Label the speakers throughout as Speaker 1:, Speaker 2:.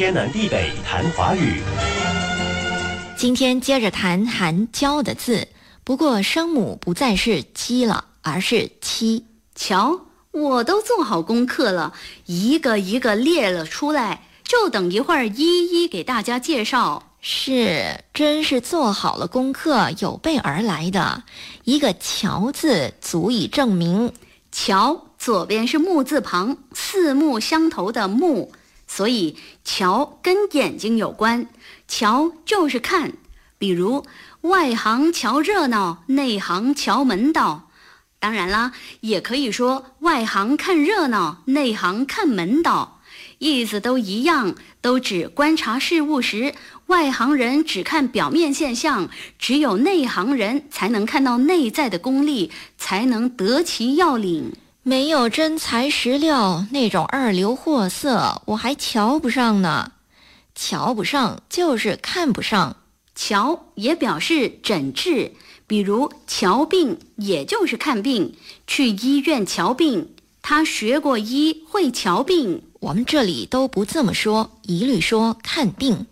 Speaker 1: 天南地北谈华语。
Speaker 2: 今天接着谈含“娇”的字，不过声母不再是“鸡”了，而是“七”。
Speaker 3: 瞧，我都做好功课了，一个一个列了出来，就等一会儿一一给大家介绍。
Speaker 2: 是，真是做好了功课，有备而来的。一个“瞧”字足以证明。
Speaker 3: 瞧，左边是木字旁，四目相投的“目”，所以“瞧”跟眼睛有关。瞧就是看，比如外行瞧热闹，内行瞧门道。当然啦，也可以说外行看热闹，内行看门道，意思都一样，都指观察事物时，外行人只看表面现象，只有内行人才能看到内在的功力，才能得其要领。
Speaker 2: 没有真材实料，那种二流货色，我还瞧不上呢。瞧不上就是看不上，
Speaker 3: 瞧也表示诊治，比如瞧病，也就是看病，去医院瞧病。他学过医，会瞧病。
Speaker 2: 我们这里都不这么说，一律说看病。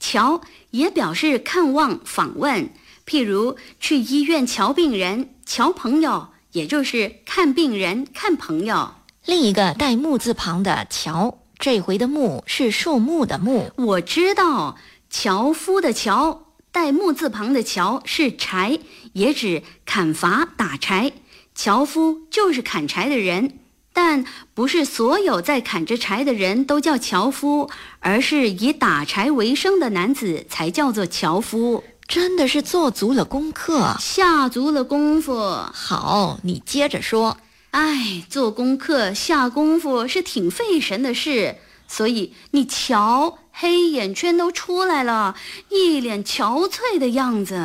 Speaker 3: 瞧也表示看望、访问，譬如去医院瞧病人，瞧朋友，也就是看病人、看朋友。
Speaker 2: 另一个带木字旁的樵。这回的木是树木的木，
Speaker 3: 我知道。樵夫的樵带木字旁的樵是柴，也指砍伐打柴。樵夫就是砍柴的人，但不是所有在砍着柴的人都叫樵夫，而是以打柴为生的男子才叫做樵夫。
Speaker 2: 真的是做足了功课，
Speaker 3: 下足了功夫。
Speaker 2: 好，你接着说。
Speaker 3: 哎，做功课下功夫是挺费神的事，所以你瞧，黑眼圈都出来了，一脸憔悴的样子。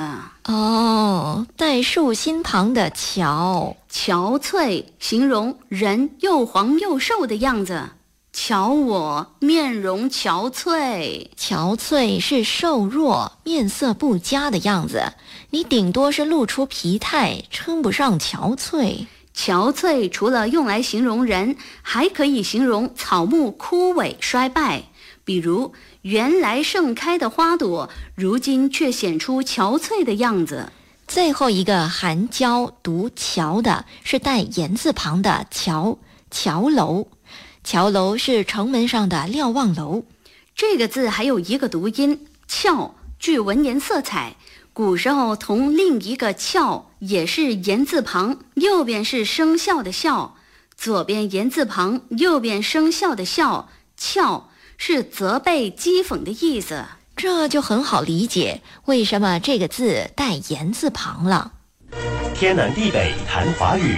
Speaker 2: 哦，带竖心旁的“憔”，
Speaker 3: 憔悴形容人又黄又瘦的样子。瞧我面容憔悴，
Speaker 2: 憔悴是瘦弱、面色不佳的样子。你顶多是露出疲态，称不上憔悴。
Speaker 3: 憔悴除了用来形容人，还可以形容草木枯萎衰败。比如，原来盛开的花朵，如今却显出憔悴的样子。
Speaker 2: 最后一个含“娇”读“桥”的是带言字旁的“桥”，桥楼。桥楼是城门上的瞭望楼。
Speaker 3: 这个字还有一个读音“翘”，具文言色彩。古时候同另一个“翘”也是言字旁，右边是生肖的“肖”，左边言字旁，右边生肖的“肖”，翘是责备、讥讽的意思。
Speaker 2: 这就很好理解为什么这个字带言字旁了。
Speaker 1: 天南地北谈华语。